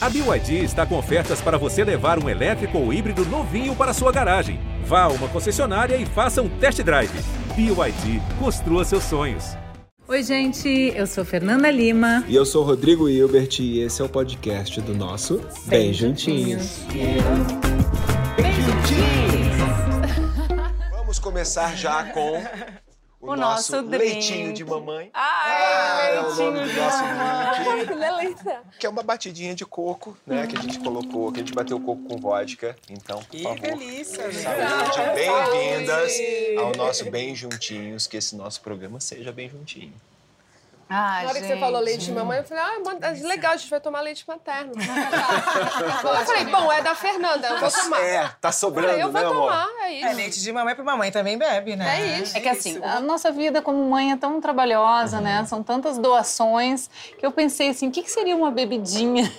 A BYD está com ofertas para você levar um elétrico ou híbrido novinho para sua garagem. Vá a uma concessionária e faça um test drive. BYD, construa seus sonhos. Oi, gente, eu sou Fernanda Lima. E eu sou Rodrigo Hilbert e esse é o podcast do nosso Bem, Bem Juntinhos. Bem Juntinhos! Vamos começar já com o, o nosso, nosso leitinho de mamãe. Ai, ah, é o nome do nosso drink. que é uma batidinha de coco, né? Que a gente colocou, que a gente bateu o coco com vodka. Então, por que favor. delícia, né? Saúde, bem-vindas ao nosso Bem Juntinhos, que esse nosso programa seja bem juntinho. Ah, Na hora gente. que você falou leite de mamãe, eu falei, ah, legal, a gente vai tomar leite materno. eu falei, bom, é da Fernanda, eu vou tomar. É, tá sobrando, falei, eu vou né, tomar, é isso. É leite de mamãe pra mamãe também bebe, né? É isso. É que assim, a nossa vida como mãe é tão trabalhosa, né? São tantas doações que eu pensei assim, o que, que seria uma bebidinha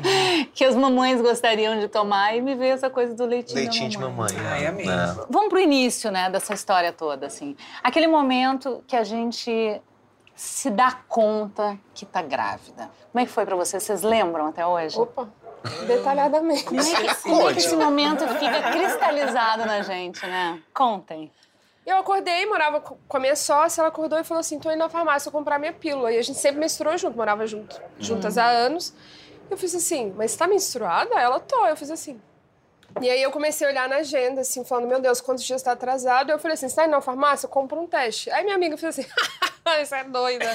que as mamães gostariam de tomar? E me veio essa coisa do leitinho, leitinho de mamãe. Leitinho de mamãe, é. Ai, amei. Vamos pro início, né, dessa história toda, assim. Aquele momento que a gente se dá conta que tá grávida. Como é que foi para você? Vocês lembram até hoje? Opa, detalhadamente. Como é que, como é que esse momento fica cristalizado na gente, né? Contem. Eu acordei, morava com a minha sócia, ela acordou e falou assim: tô indo na farmácia comprar minha pílula. E a gente sempre menstruou junto, morava junto, juntas uhum. há anos. Eu fiz assim, mas você tá menstruada? Ela, tô. Eu fiz assim. E aí eu comecei a olhar na agenda, assim, falando, meu Deus, quantos dias está atrasado? Eu falei assim, você tá indo na farmácia? Compra um teste. Aí minha amiga fez assim, isso é doida.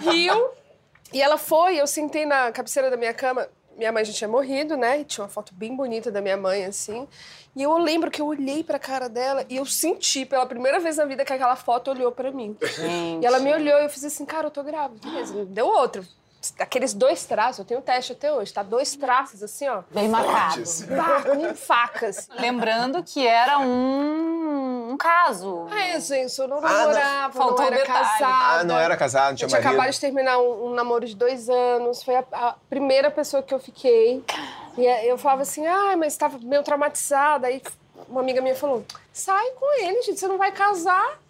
Riu. E ela foi, eu sentei na cabeceira da minha cama. Minha mãe já tinha morrido, né? E tinha uma foto bem bonita da minha mãe, assim. E eu lembro que eu olhei pra cara dela e eu senti pela primeira vez na vida que aquela foto olhou pra mim. Gente. E ela me olhou e eu fiz assim, cara, eu tô grávida. Beleza, deu outro aqueles dois traços, eu tenho teste até hoje, tá? Dois traços assim, ó. Bem marcados. Com facas. Lembrando que era um, um caso. É, gente, eu não namorava, ah, não, não era detalhe. casada. Ah, não era casada, não tinha eu tinha marido. acabado de terminar um, um, namoro de dois anos, foi a, a, primeira pessoa que eu fiquei. E eu falava assim, ai, ah, mas estava meio traumatizada. Aí uma amiga minha falou, sai com ele, gente, você não vai casar.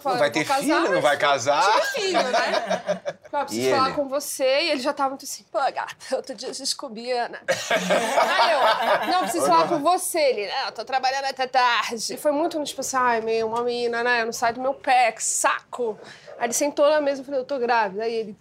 Falo, não vai ter casar, filho, não vai casar. Tinha filho, né? Eu preciso falar com você. E ele já tava muito assim, pô, gata, outro dia eu descobri, Ana. Aí eu, não, preciso falar com você. Ele, não, tô trabalhando até tarde. E foi muito, tipo assim, ai, meio uma menina, né? Eu não saio do meu pé, que saco. Aí ele sentou na mesa e falou, eu tô grávida. Aí ele...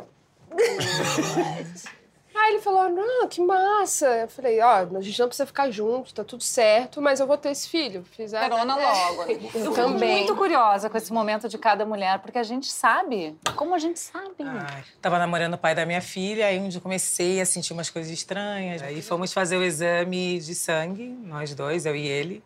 Aí ele falou, não, que massa. Eu falei, ó, a gente não precisa ficar junto, tá tudo certo, mas eu vou ter esse filho. Fiz a... Carona logo. eu também. muito curiosa com esse momento de cada mulher, porque a gente sabe. Como a gente sabe? Ai, tava namorando o pai da minha filha, aí onde comecei a sentir umas coisas estranhas. Aí fomos fazer o exame de sangue, nós dois, eu e ele.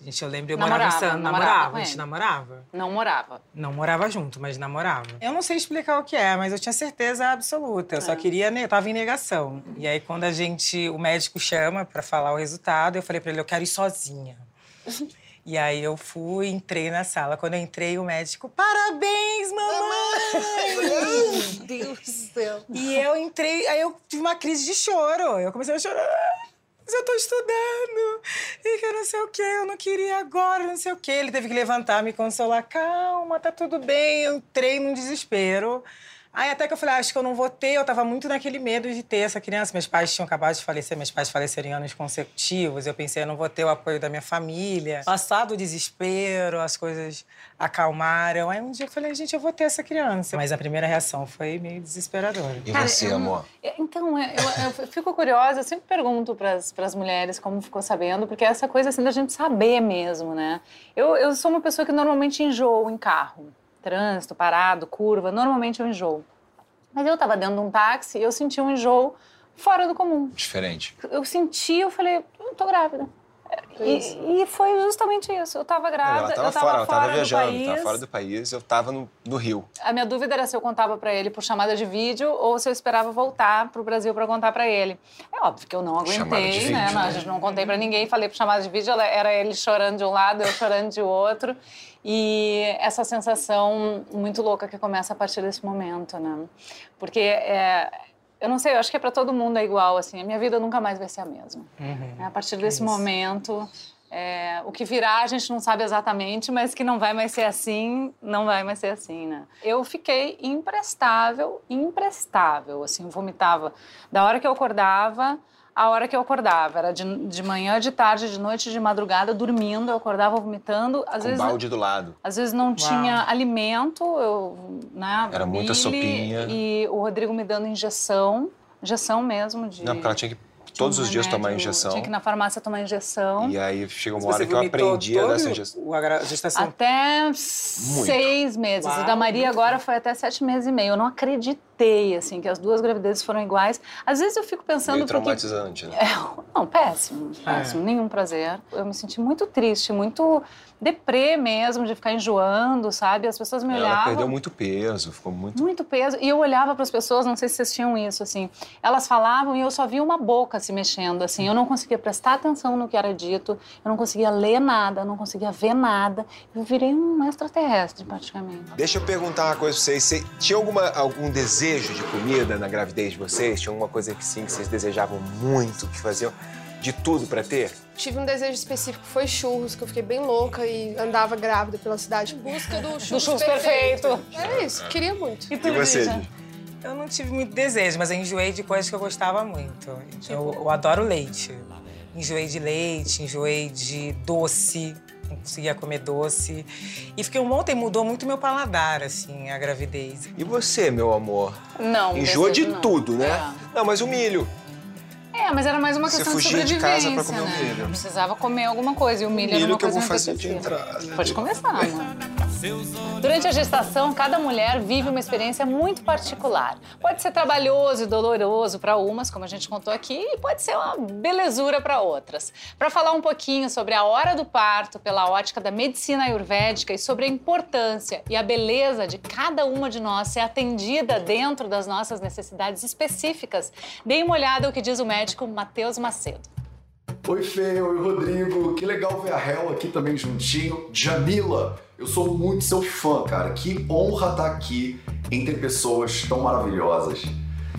Gente, eu lembro, eu namorava, morava em Santos, namorava, namorava a gente namorava. Não morava. Não morava junto, mas namorava. Eu não sei explicar o que é, mas eu tinha certeza absoluta. Eu é. só queria, eu tava em negação. E aí, quando a gente, o médico chama para falar o resultado, eu falei para ele, eu quero ir sozinha. E aí eu fui, entrei na sala. Quando eu entrei, o médico, parabéns, mamãe! Meu Deus do céu. E eu entrei, aí eu tive uma crise de choro. Eu comecei a chorar mas eu tô estudando, e que não sei o quê, eu não queria agora, não sei o quê. Ele teve que levantar, me consolar, calma, tá tudo bem. Eu entrei num desespero. Aí até que eu falei, ah, acho que eu não vou ter, eu tava muito naquele medo de ter essa criança. Meus pais tinham acabado de falecer, meus pais faleceram em anos consecutivos. Eu pensei, eu não vou ter o apoio da minha família. Passado o desespero, as coisas acalmaram. Aí um dia eu falei, gente, eu vou ter essa criança. Mas a primeira reação foi meio desesperadora. E você, Cara, amor? então, eu, eu, fico curiosa, eu sempre pergunto para as mulheres como ficou sabendo, porque é essa coisa assim da gente saber mesmo, né? Eu, eu sou uma pessoa que normalmente enjoo em carro trânsito, parado, curva, normalmente eu enjoo. Mas eu estava dentro de um táxi e eu senti um enjoo fora do comum. Diferente. Eu senti, eu falei, eu tô grávida. E, e, foi justamente isso. Eu estava grávida, ela tava eu estava fora, ela estava viajando, estava fora do país, eu estava no, no, Rio. A minha dúvida era se eu contava para ele por chamada de vídeo ou se eu esperava voltar para o Brasil para contar para ele. É óbvio que eu não aguentei, vídeo, né? Não, a gente não contei para ninguém, falei por chamada de vídeo, era ele chorando de um lado, eu chorando de outro. E essa sensação muito louca que começa a partir desse momento, né? Porque é, eu não sei, eu acho que é para todo mundo é igual, assim. A minha vida nunca mais vai ser a mesma. Uhum. A partir desse momento, É, o que virá a gente não sabe exatamente, mas que não vai mais ser assim, não vai mais ser assim, né? Eu fiquei imprestável, imprestável, assim, vomitava da hora que eu acordava a hora que eu acordava. Era de, de manhã, de tarde, de noite, de madrugada, dormindo. Eu acordava vomitando. Às Com vezes, balde do lado. Às vezes não Uau. tinha alimento. Eu, né, Era muita sopinha. E o Rodrigo me dando injeção. Injeção mesmo de... Não, porque ela tinha que todos um os dias tomar injeção. Tinha que ir na farmácia tomar injeção. E aí chegou uma hora que eu aprendi a dar essa injeção. A gestação? Até Muito. seis meses. Uau, o da Maria agora foi até sete meses e meio. Eu não acreditei assim, que as duas gravidezes foram iguais. Às vezes eu fico pensando... Meio traumatizante, porque... né? É, não, péssimo, péssimo, é. nenhum prazer. Eu me senti muito triste, muito deprê mesmo, de ficar enjoando, sabe? As pessoas me olhavam... Ela perdeu muito peso, ficou muito... Muito peso. E eu olhava para as pessoas, não sei se vocês tinham isso, assim, elas falavam e eu só via uma boca se mexendo, assim. Eu não conseguia prestar atenção no que era dito, eu não conseguia ler nada, eu não conseguia ver nada. Eu virei um extraterrestre, praticamente. Deixa eu perguntar uma coisa pra vocês. Você tinha alguma, algum desejo de comida na gravidez de vocês? Tinha alguma coisa que sim, que vocês desejavam muito, que faziam de tudo para ter? Tive um desejo específico, foi churros, que eu fiquei bem louca e andava grávida pela cidade em busca do churros, do churros perfeito. perfeito. É isso, queria muito. E, tu, e você, Eu não tive muito desejo, mas eu enjoei de coisas que eu gostava muito. Eu, eu adoro leite. Enjoei de leite, enjoei de doce, não conseguia comer doce. E fiquei um ontem mudou muito meu paladar, assim, a gravidez. E você, meu amor? Não. Enjoa de não. tudo, né? É. Não, mas o milho. É, mas era mais uma questão de sobrevivência, de casa pra comer né? o milho. Eu precisava comer alguma coisa e o milho, o milho era uma que coisa eu vou fazer de entrada. Pode começar, né? Durante a gestação, cada mulher vive uma experiência muito particular. Pode ser trabalhoso e doloroso para umas, como a gente contou aqui, e pode ser uma belezura para outras. Para falar um pouquinho sobre a hora do parto pela ótica da medicina ayurvédica e sobre a importância e a beleza de cada uma de nós ser atendida dentro das nossas necessidades específicas, dê uma olhada o que diz o médico Matheus Macedo. Oi, Fê, oi, Rodrigo. Que legal ver a Hel aqui também juntinho. Jamila, eu sou muito seu fã, cara. Que honra estar tá aqui entre pessoas tão maravilhosas.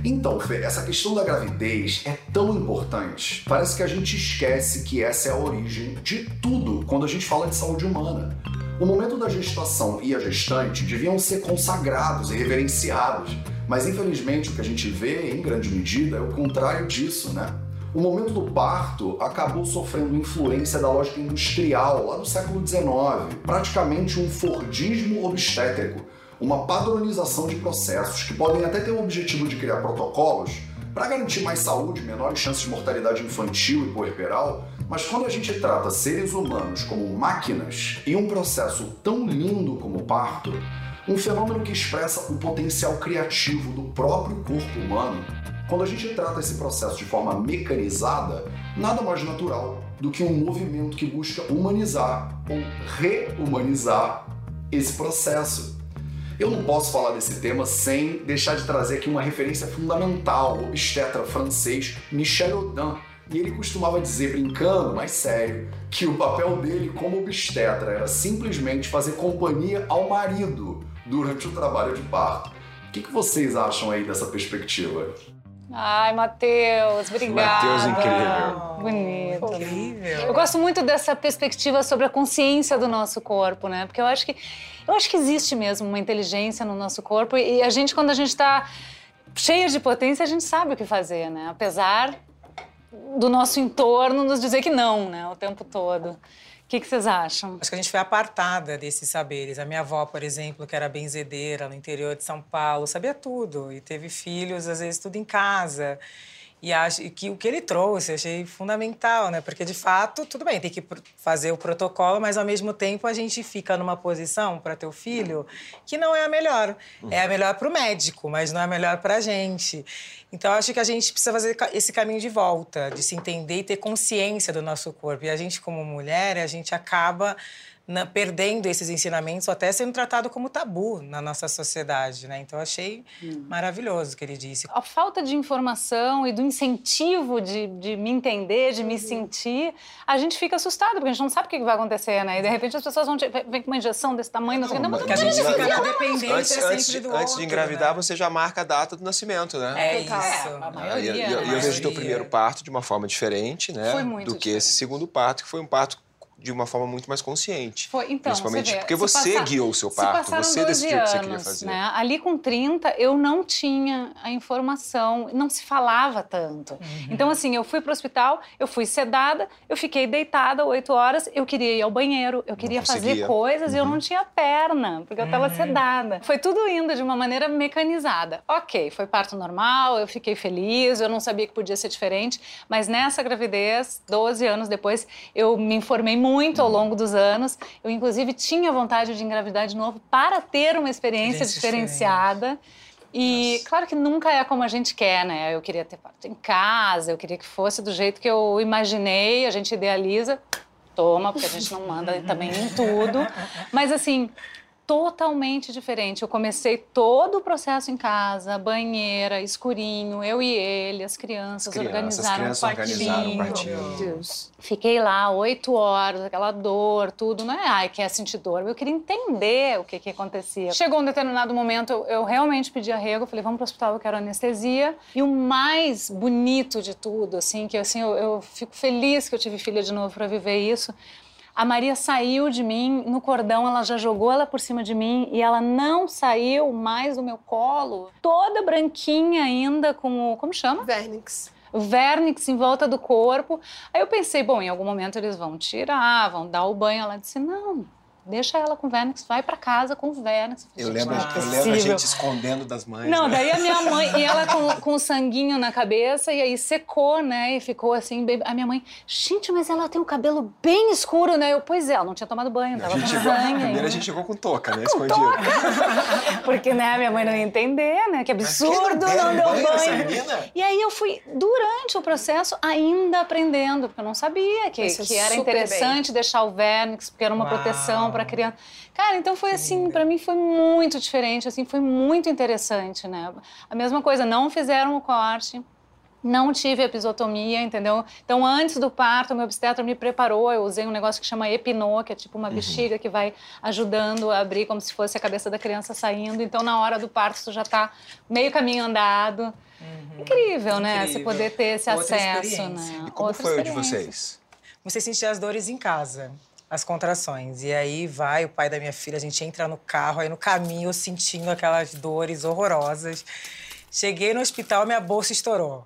Então, Fê, essa questão da gravidez é tão importante. Parece que a gente esquece que essa é a origem de tudo quando a gente fala de saúde humana. O momento da gestação e a gestante deviam ser consagrados e reverenciados, mas infelizmente o que a gente vê, em grande medida, é o contrário disso, né? O momento do parto acabou sofrendo influência da lógica industrial lá no século XIX, praticamente um Fordismo obstétrico, uma padronização de processos que podem até ter o objetivo de criar protocolos para garantir mais saúde, menores chances de mortalidade infantil e puerperal, mas quando a gente trata seres humanos como máquinas e um processo tão lindo como o parto, um fenômeno que expressa o potencial criativo do próprio corpo humano, quando a gente trata esse processo de forma mecanizada, nada mais natural do que um movimento que busca humanizar ou rehumanizar esse processo. Eu não posso falar desse tema sem deixar de trazer aqui uma referência fundamental, o obstetra francês Michel Audin. E ele costumava dizer, brincando, mas sério, que o papel dele como obstetra era simplesmente fazer companhia ao marido durante o trabalho de parto. O que, vocês acham aí dessa perspectiva? Ai, Matheus, obrigada. Matheus, incrível. Bonito. Incrível. Eu gosto muito dessa perspectiva sobre a consciência do nosso corpo, né? Porque eu acho que eu acho que existe mesmo uma inteligência no nosso corpo e a gente quando a gente está cheia de potência, a gente sabe o que fazer, né? Apesar do nosso entorno nos dizer que não, né, o tempo todo que, que vocês acham? Acho que a gente foi apartada desses saberes. A minha avó, por exemplo, que era benzedeira no interior de São Paulo, sabia tudo e teve filhos, às vezes, tudo em casa. E acho que o que ele trouxe, achei fundamental, né? Porque de fato, tudo bem, tem que fazer o protocolo, mas ao mesmo tempo a gente fica numa posição para ter o filho que não é a melhor. É a melhor para o médico, mas não é a melhor para a gente. Então acho que a gente precisa fazer esse caminho de volta, de se entender e ter consciência do nosso corpo. E a gente como mulher, a gente acaba na, perdendo esses ensinamentos ou até sendo tratado como tabu na nossa sociedade, né? Então achei hum. maravilhoso o que ele disse. A falta de informação e do incentivo de, de me entender, de me uhum. sentir, a gente fica assustado porque a gente não sabe o que vai acontecer, né? E de repente as pessoas vão te, vem com uma injeção desse tamanho, não, não sei o que. Não, porque a gente fica na dependência antes, sempre antes, do Antes outro, de engravidar, né? você já marca a data do nascimento, né? É isso. É, a maioria. E, eu vejo o teu primeiro parto de uma forma diferente, né? Foi muito do que diferente. esse segundo parto, que foi um parto de uma forma muito mais consciente. Foi, então, Principalmente você vê, porque você passa, guiou o seu parto, você decidiu o que você queria fazer. Né? Ali com 30, eu não tinha a informação, não se falava tanto. Uhum. Então, assim, eu fui para o hospital, eu fui sedada, eu fiquei deitada oito horas, eu queria ir ao banheiro, eu queria fazer coisas uhum. e eu não uhum. tinha perna, porque eu estava uhum. sedada. Foi tudo indo de uma maneira mecanizada. Ok, foi parto normal, eu fiquei feliz, eu não sabia que podia ser diferente, mas nessa gravidez, 12 anos depois, eu me informei muito muito ao longo dos anos. Eu, inclusive, tinha vontade de engravidar de novo para ter uma experiência diferenciada. E Nossa. claro que nunca é como a gente quer, né? Eu queria ter parto em casa, eu queria que fosse do jeito que eu imaginei, a gente idealiza, toma, porque a gente não manda também em tudo. Mas assim, totalmente diferente. Eu comecei todo o processo em casa, banheira, escurinho, eu e ele, as crianças, as crianças organizaram as crianças um quartinho. Organizaram um Fiquei lá oito horas, aquela dor, tudo. Não é, ai, quer sentir dor. Eu queria entender o que, que acontecia. Chegou um determinado momento, eu, eu realmente pedi arrego, falei, vamos para o hospital, eu quero anestesia. E o mais bonito de tudo, assim, que assim, eu, eu fico feliz que eu tive filha de novo para viver isso, a Maria saiu de mim no cordão, ela já jogou ela por cima de mim e ela não saiu mais do meu colo, toda branquinha ainda com o. Como chama? Vernix. Vernix em volta do corpo. Aí eu pensei, bom, em algum momento eles vão tirar, vão dar o banho. Ela disse: não, Deixa ela com o Vernix, vai para casa com o Vernix. Eu lembro, eu lembro a gente escondendo das mães. Não, né? daí a minha mãe, e ela com, com o sanguinho na cabeça, e aí secou, né? E ficou assim, bem... a minha mãe, gente, mas ela tem o cabelo bem escuro, né? Eu, pois é, ela não tinha tomado banho, tava com chegou, sangue. Primeiro a gente chegou com touca, né? Com Escondido. Toca. Porque, né, a minha mãe não ia entender, né? Que absurdo, não, não deu banho. banho. E aí eu fui, durante o processo, ainda aprendendo, porque eu não sabia que, que era interessante bem. deixar o Vernix, porque era uma Uau. proteção para criança. Cara, então foi assim, para mim foi muito diferente, assim, foi muito interessante, né? A mesma coisa, não fizeram o corte, não tive episotomia, entendeu? Então, antes do parto, meu obstetra me preparou. Eu usei um negócio que chama epinô, que é tipo uma uhum. bexiga que vai ajudando a abrir como se fosse a cabeça da criança saindo. Então, na hora do parto, tu já está meio caminho andado. Uhum. Incrível, né? Incrível. Você poder ter esse Outra acesso, né? E como Outra foi o de vocês? Você sentir as dores em casa as contrações. E aí vai o pai da minha filha, a gente entra no carro, aí no caminho eu sentindo aquelas dores horrorosas. Cheguei no hospital, minha bolsa estourou.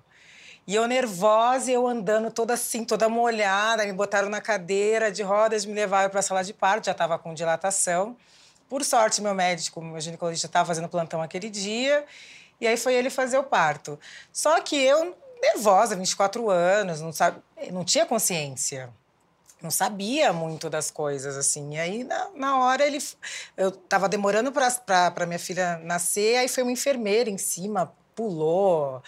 E eu nervosa, eu andando toda assim, toda molhada, me botaram na cadeira de rodas, me levaram para a sala de parto, já estava com dilatação. Por sorte, meu médico, meu ginecologista, estava fazendo plantão aquele dia, e aí foi ele fazer o parto. Só que eu, nervosa, 24 anos, não, sabe, não tinha consciência não sabia muito das coisas, assim. E aí, na, na hora, ele... Eu tava demorando para minha filha nascer, aí foi uma enfermeira em cima, pulou,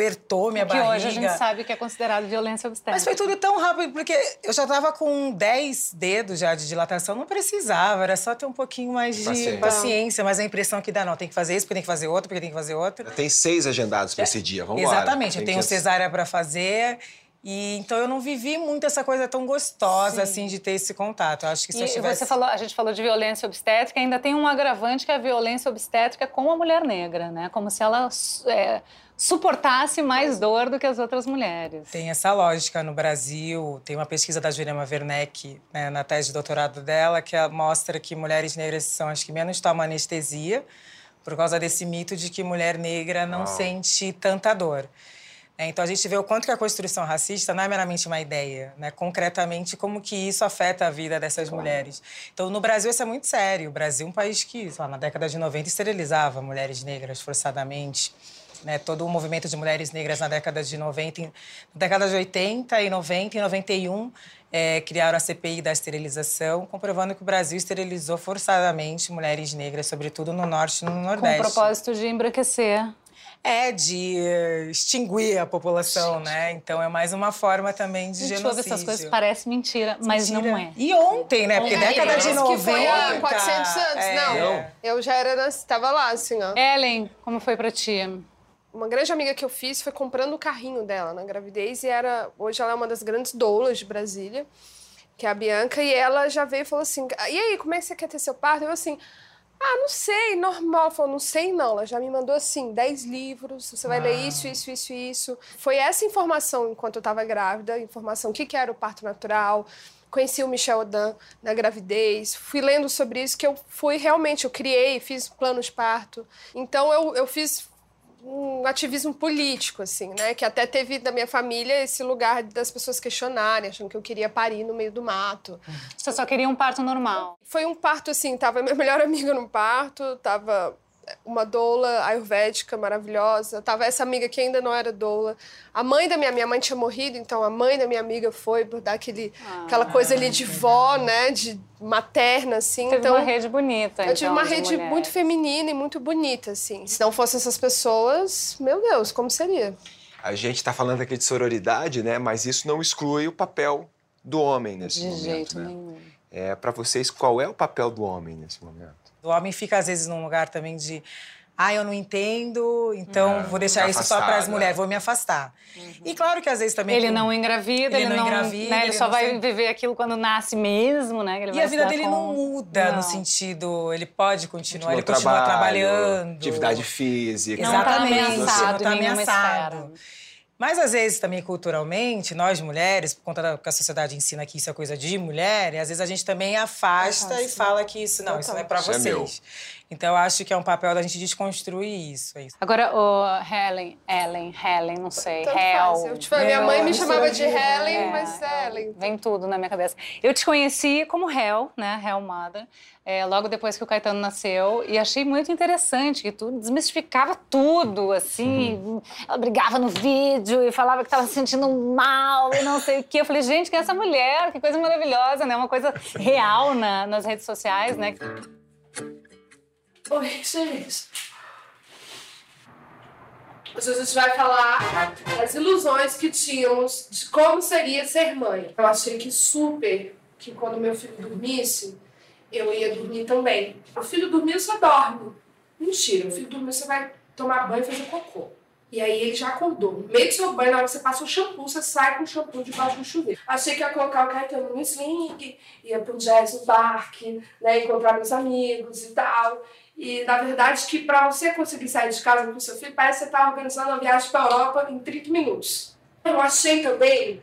apertou minha que barriga. hoje a gente sabe que é considerado violência obstétrica. Mas foi tudo tão rápido, porque eu já estava com 10 dedos já de dilatação, não precisava, era só ter um pouquinho mais de paciência, paciência mas a impressão que dá, não, tem que fazer isso, porque tem que fazer outro, porque tem que fazer outro. Tem seis agendados para esse dia, vamos lá. Exatamente, eu tenho que... cesárea para fazer e então eu não vivi muito essa coisa tão gostosa Sim. assim de ter esse contato. Eu acho que se e eu tivesse... você falou, a gente falou de violência obstétrica, ainda tem um agravante que é a violência obstétrica com a mulher negra, né? Como se ela é, suportasse mais dor do que as outras mulheres. Tem essa lógica no Brasil. Tem uma pesquisa da Jurema Werneck, né, na tese de doutorado dela, que mostra que mulheres negras são as que menos tomam anestesia por causa desse mito de que mulher negra não sente tanta dor. É, então a gente vê o quanto que a construção racista não é meramente uma ideia, né? concretamente como que isso afeta a vida dessas claro. mulheres. Então no Brasil isso é muito sério. O Brasil é um país que, lá, na década de 90, esterilizava mulheres negras forçadamente. Né, todo o movimento de mulheres negras na década de 90, na década de 80 e 90 e 91 é, criaram a CPI da esterilização, comprovando que o Brasil esterilizou forçadamente mulheres negras, sobretudo no norte e no nordeste. Com o propósito de embranquecer é de extinguir a população, Gente. né? Então é mais uma forma também de Gente, genocídio. essas coisas parece mentira, mas mentira. não é. E ontem, né? Porque é, década de 90... que foi há 400 anos, é. não. Eu já era, estava lá, assim, ó. Ellen, como foi pra ti? Uma grande amiga que eu fiz foi comprando o carrinho dela na gravidez e era... Hoje ela é uma das grandes doulas de Brasília, que é a Bianca, e ela já veio e falou assim, e aí, como é que você quer ter seu parto? Eu assim... Ah, não sei, normal. Ela falou, não sei não. Ela já me mandou assim, 10 livros, você vai ah. ler isso, isso, isso, isso. Foi essa informação enquanto eu estava grávida, informação o que, que era o parto natural, conheci o Michel Odan na gravidez, fui lendo sobre isso, que eu fui realmente, eu criei, fiz plano de parto. Então eu, eu fiz um ativismo político, assim, né? Que até teve da minha família esse lugar das pessoas questionarem, achando que eu queria parir no meio do mato. Você só queria um parto normal? Foi um parto, assim, tava minha melhor amiga no parto, tava uma doula ayurvédica maravilhosa. Tava essa amiga que ainda não era doula. A mãe da minha, minha mãe tinha morrido, então a mãe da minha amiga foi por dar aquele, ah, aquela coisa ali de vó, né, de materna assim. Teve então uma rede bonita. Eu tive então, uma rede mulheres. muito feminina e muito bonita assim. Se não fossem essas pessoas, meu Deus, como seria? A gente está falando aqui de sororidade, né? Mas isso não exclui o papel do homem nesse de momento. De jeito né? nenhum. É, para vocês, qual é o papel do homem nesse momento? O homem fica, às vezes, num lugar também de. Ah, eu não entendo, então É, vou deixar isso só para as mulheres, vou me afastar. E claro que às vezes também. Ele tem- não engravida, Ele ele, não não, engravida, né, ele ele só não vai tem- viver aquilo quando nasce mesmo, né? E vai a vida dele não muda Não. no sentido. Ele pode continuar, No ele continua trabalho, trabalhando. Atividade física. Não tá Exatamente, ameaçado não tá ameaçado. Mas às vezes também culturalmente, nós mulheres, por conta da que a sociedade ensina que isso é coisa de mulher, e às vezes a gente também afasta e fala que isso não, isso não é para é meu. vocês. Então eu acho que é um papel da gente desconstruir isso. É isso. Agora, o Helen, Ellen, Helen, não sei, Tanto Hel. faz. Eu, tipo, a minha mãe me chamava de Helen, É, mas é Helen. Vem tudo na minha cabeça. Eu te conheci como Hel, né? Hel Mother, é, logo depois que o Caetano nasceu, e achei muito interessante que tu desmistificava tudo, assim. Ela brigava no vídeo e falava que estava se sentindo mal e não sei o quê. Eu falei, gente, quem é essa mulher? Que coisa maravilhosa, né? Uma coisa real na- nas redes sociais, né? Oi, gente. Hoje a gente vai falar das ilusões que tínhamos de como seria ser mãe. Eu achei que super que quando meu filho dormisse, eu ia dormir também. O filho dormiu, você dorme. Mentira, o filho dormiu, você vai tomar banho e fazer cocô. E aí ele já acordou. Meio do seu banho, na hora que você passa o shampoo, você sai com o shampoo debaixo do chuveiro. Achei que ia colocar o Caetano no sling, ia pro jazz no parque, né, encontrar meus amigos e tal. E na verdade que para você conseguir sair de casa com seu filho, parece que você tá organizando uma viagem para Europa em 30 minutos. Eu achei também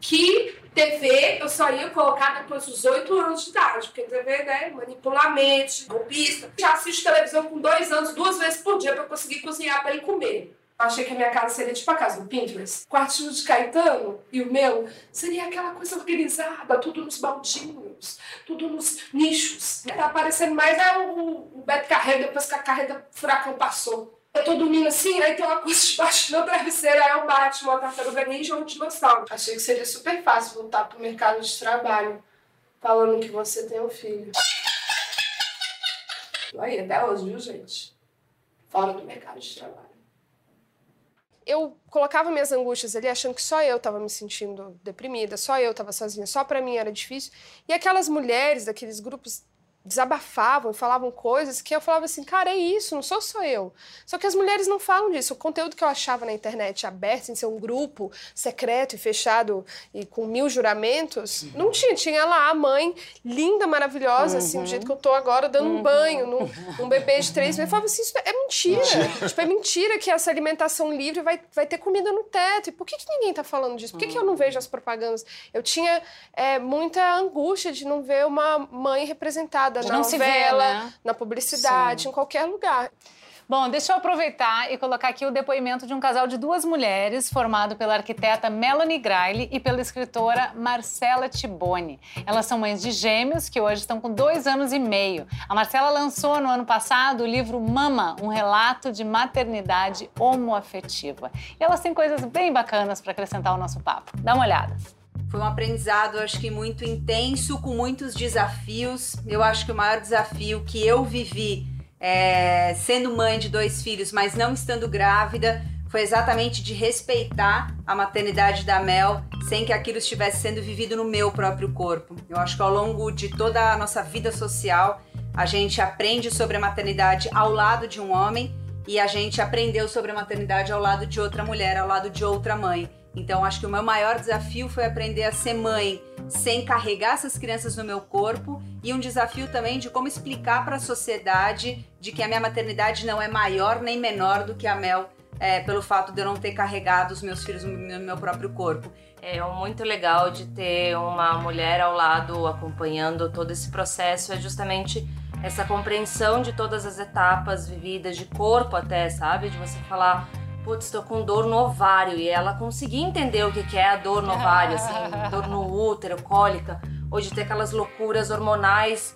que TV eu só ia colocar depois dos 8 anos de idade, porque TV, né, manipula a mente, golpista. Já assisto televisão com dois anos, duas vezes por dia para conseguir cozinhar para ele comer. Achei que a minha casa seria tipo a casa do Pinterest. O quartinho de Caetano e o meu seria aquela coisa organizada, tudo nos baldinhos, tudo nos nichos. Tá aparecendo mais é o, o Beto Carreiro depois que a carreta furacão passou. Eu tô dormindo assim, aí tem uma coisa debaixo do meu travesseiro, aí eu bato uma tartaruga ninja ou um dinossauro. Achei que seria super fácil voltar pro mercado de trabalho, falando que você tem um filho. Aí, até hoje, viu, gente? Fora do mercado de trabalho. Eu colocava minhas angústias ali, achando que só eu estava me sentindo deprimida, só eu estava sozinha, só para mim era difícil. E aquelas mulheres daqueles grupos desabafavam e falavam coisas que eu falava assim, cara, é isso, não sou só eu. Só que as mulheres não falam disso. O conteúdo que eu achava na internet aberto, sem ser um grupo secreto e fechado e com mil juramentos, não tinha. Tinha lá a mãe, linda, maravilhosa, assim, do jeito que eu tô agora, dando um banho num, num bebê de três meses. Eu falava assim, isso é mentira. tipo, é mentira que essa alimentação livre vai, vai ter comida no teto. E por que, que ninguém tá falando disso? Por que, que eu não vejo as propagandas? Eu tinha é, muita angústia de não ver uma mãe representada Na não se ver, novela, né? na publicidade, em qualquer lugar. Bom, deixa eu aproveitar e colocar aqui o depoimento de um casal de duas mulheres, formado pela arquiteta Melanie Graile e pela escritora Marcela Tiboni. Elas são mães de gêmeos que hoje estão com dois anos e meio. A Marcela lançou no ano passado o livro Mama, um relato de maternidade homoafetiva. E elas têm coisas bem bacanas para acrescentar ao nosso papo. Dá uma olhada. Foi um aprendizado, acho que muito intenso, com muitos desafios. Eu acho que o maior desafio que eu vivi é, sendo mãe de dois filhos, mas não estando grávida, foi exatamente de respeitar a maternidade da Mel sem que aquilo estivesse sendo vivido no meu próprio corpo. Eu acho que ao longo de toda a nossa vida social, a gente aprende sobre a maternidade ao lado de um homem e a gente aprendeu sobre a maternidade ao lado de outra mulher, ao lado de outra mãe. Então, acho que o meu maior desafio foi aprender a ser mãe sem carregar essas crianças no meu corpo e um desafio também de como explicar para a sociedade de que a minha maternidade não é maior nem menor do que a Mel é, pelo fato de eu não ter carregado os meus filhos no meu próprio corpo. É muito legal de ter uma mulher ao lado acompanhando todo esse processo, é justamente essa compreensão de todas as etapas vividas, de corpo até, sabe? De você falar, putz, estou com dor no ovário, e ela conseguir entender o que é a dor no ovário, assim, dor no útero, cólica, ou de ter aquelas loucuras hormonais.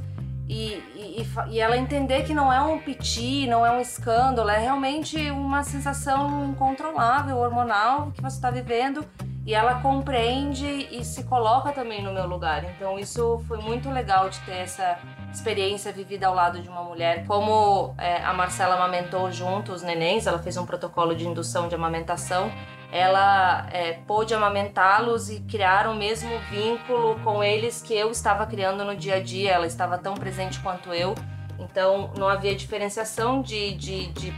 E, e, e, ela entender que não é um piti, não é um escândalo, é realmente uma sensação incontrolável, hormonal que você está vivendo e ela compreende e se coloca também no meu lugar. Então isso foi muito legal de ter essa experiência vivida ao lado de uma mulher. Como é, a Marcela amamentou junto os nenéns, ela fez um protocolo de indução de amamentação ela é, pôde amamentá-los e criar o mesmo vínculo com eles que eu estava criando no dia a dia. Ela estava tão presente quanto eu, então não havia diferenciação de, de, de,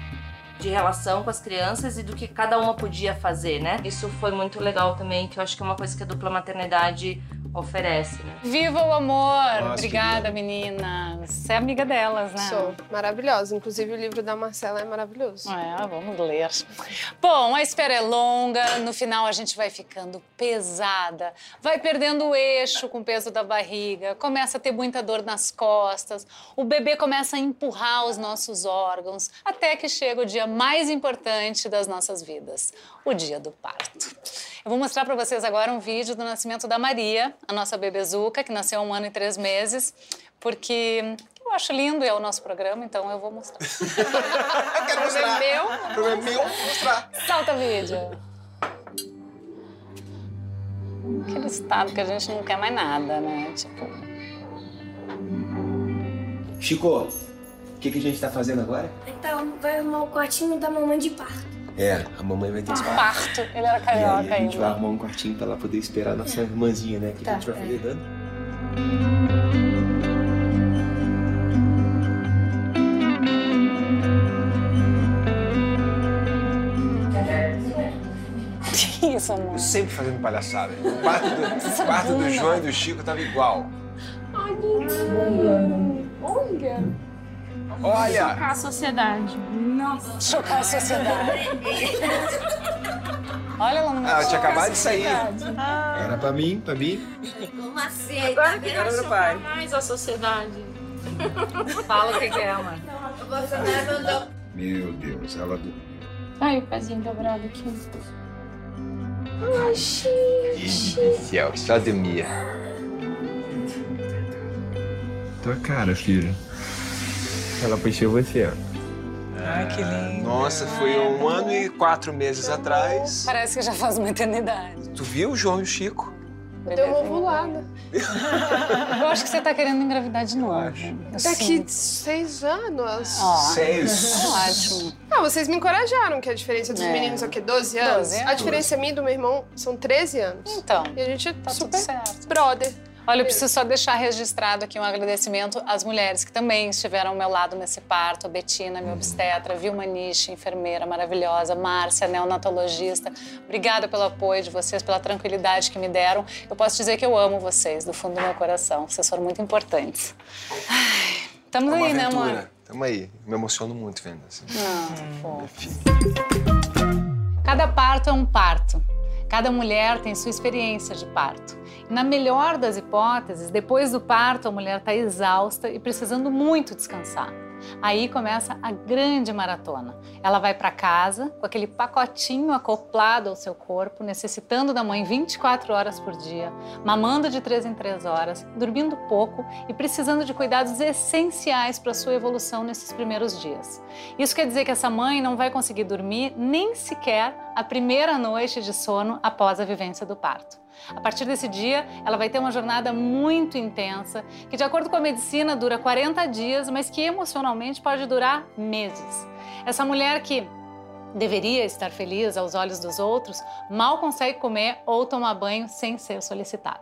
de relação com as crianças e do que cada uma podia fazer, né? Isso foi muito legal também, que eu acho que é uma coisa que a dupla maternidade oferece, né? Viva o amor! Nossa, Obrigada, menina. Você é amiga delas, né? Sou. Maravilhosa. Inclusive, o livro da Marcela é maravilhoso. É, vamos ler. Bom, a espera é longa. No final, a gente vai ficando pesada. Vai perdendo o eixo com o peso da barriga. Começa a ter muita dor nas costas. O bebê começa a empurrar os nossos órgãos. Até que chega o dia mais importante das nossas vidas. O dia do parto. Eu vou mostrar para vocês agora um vídeo do nascimento da Maria, a nossa bebezuca, que nasceu há um ano e três meses, porque eu acho lindo, é o nosso programa, então eu vou mostrar. eu quero mostrar. É meu? O programa é meu, vou mostrar. Solta o vídeo. Aquele estado que a gente não quer mais nada, né? Tipo... Chico, o que, que a gente tá fazendo agora? Então, vai arrumar o quartinho da mamãe de parto. É, a mamãe vai ter espaço. Parto. Ele era carioca aí a gente vai arrumar um quartinho pra ela poder esperar a nossa irmãzinha, né? Que tá, a gente vai fazer dando. Que isso, amor? Eu sempre fazendo palhaçada. O quarto do, quarto do João e do Chico tava igual. Ai, lindo. Olha. Olha! Chocar a sociedade. Nossa. Chocar a sociedade. Olha, ela não ah, ela tinha acabado de sair. Ah. Era pra mim, pra mim. Como assim? Agora que era pro pai. mais a sociedade. Fala o que, que é, mano. Meu Deus, ela... Ai, o pezinho dobrado aqui. Ai, gente. Do céu, só dormia. Tua cara, filho. Ela puxou você, ó. Ai, que lindo. Nossa, foi um ano e quatro meses atrás. Parece que já faz uma eternidade. Tu viu o João e o Chico? Deu uma ovulada. Eu acho que você tá querendo engravidar de novo. Daqui seis anos. Ó, Seis? Ótimo. Ah, vocês me encorajaram, que a diferença dos É. meninos é o quê? 12 anos? 12 anos. A diferença minha e do meu irmão são 13 anos. Então, E a gente é tá super tudo certo. brother. Olha, eu preciso só deixar registrado aqui um agradecimento às mulheres que também estiveram ao meu lado nesse parto. A Betina, minha obstetra, Vilma Nishi, enfermeira maravilhosa, Márcia, neonatologista. Obrigada pelo apoio de vocês, pela tranquilidade que me deram. Eu posso dizer que eu amo vocês, do fundo do meu coração. Vocês foram muito importantes. Ai, estamos É aí, né, amor? aventura. Tamo aí. Me emociono muito vendo assim. Ah, fofo. Cada parto é um parto. Cada mulher tem sua experiência de parto. Na melhor das hipóteses, depois do parto, a mulher está exausta e precisando muito descansar. Aí começa a grande maratona. Ela vai para casa com aquele pacotinho acoplado ao seu corpo, necessitando da mãe 24 horas por dia, mamando de 3 em 3 horas, dormindo pouco e precisando de cuidados essenciais para sua evolução nesses primeiros dias. Isso quer dizer que essa mãe não vai conseguir dormir nem sequer a primeira noite de sono após a vivência do parto. A partir desse dia, ela vai ter uma jornada muito intensa, que, de acordo com a medicina, dura 40 dias, mas que emocionalmente pode durar meses. Essa mulher que deveria estar feliz aos olhos dos outros, mal consegue comer ou tomar banho sem ser solicitada.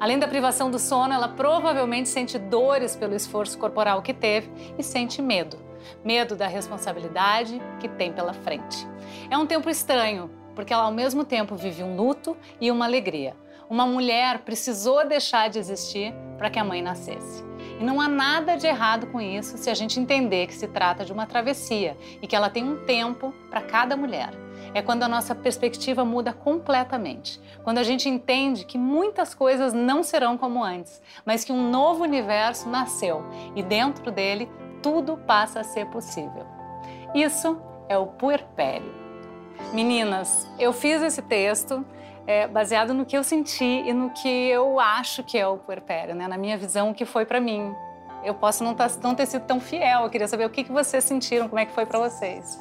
Além da privação do sono, ela provavelmente sente dores pelo esforço corporal que teve e sente medo. Medo da responsabilidade que tem pela frente. É um tempo estranho, porque ela ao mesmo tempo vive um luto e uma alegria. Uma mulher precisou deixar de existir para que a mãe nascesse. E não há nada de errado com isso se a gente entender que se trata de uma travessia e que ela tem um tempo para cada mulher. É quando a nossa perspectiva muda completamente. Quando a gente entende que muitas coisas não serão como antes, mas que um novo universo nasceu e dentro dele tudo passa a ser possível. Isso é o puerpério. Meninas, eu fiz esse texto é, baseado no que eu senti e no que eu acho que é o puerpério, né? na minha visão, o que foi para mim. Eu posso não, tá, não, ter sido tão fiel, eu queria saber o que, que vocês sentiram, como é que foi para vocês.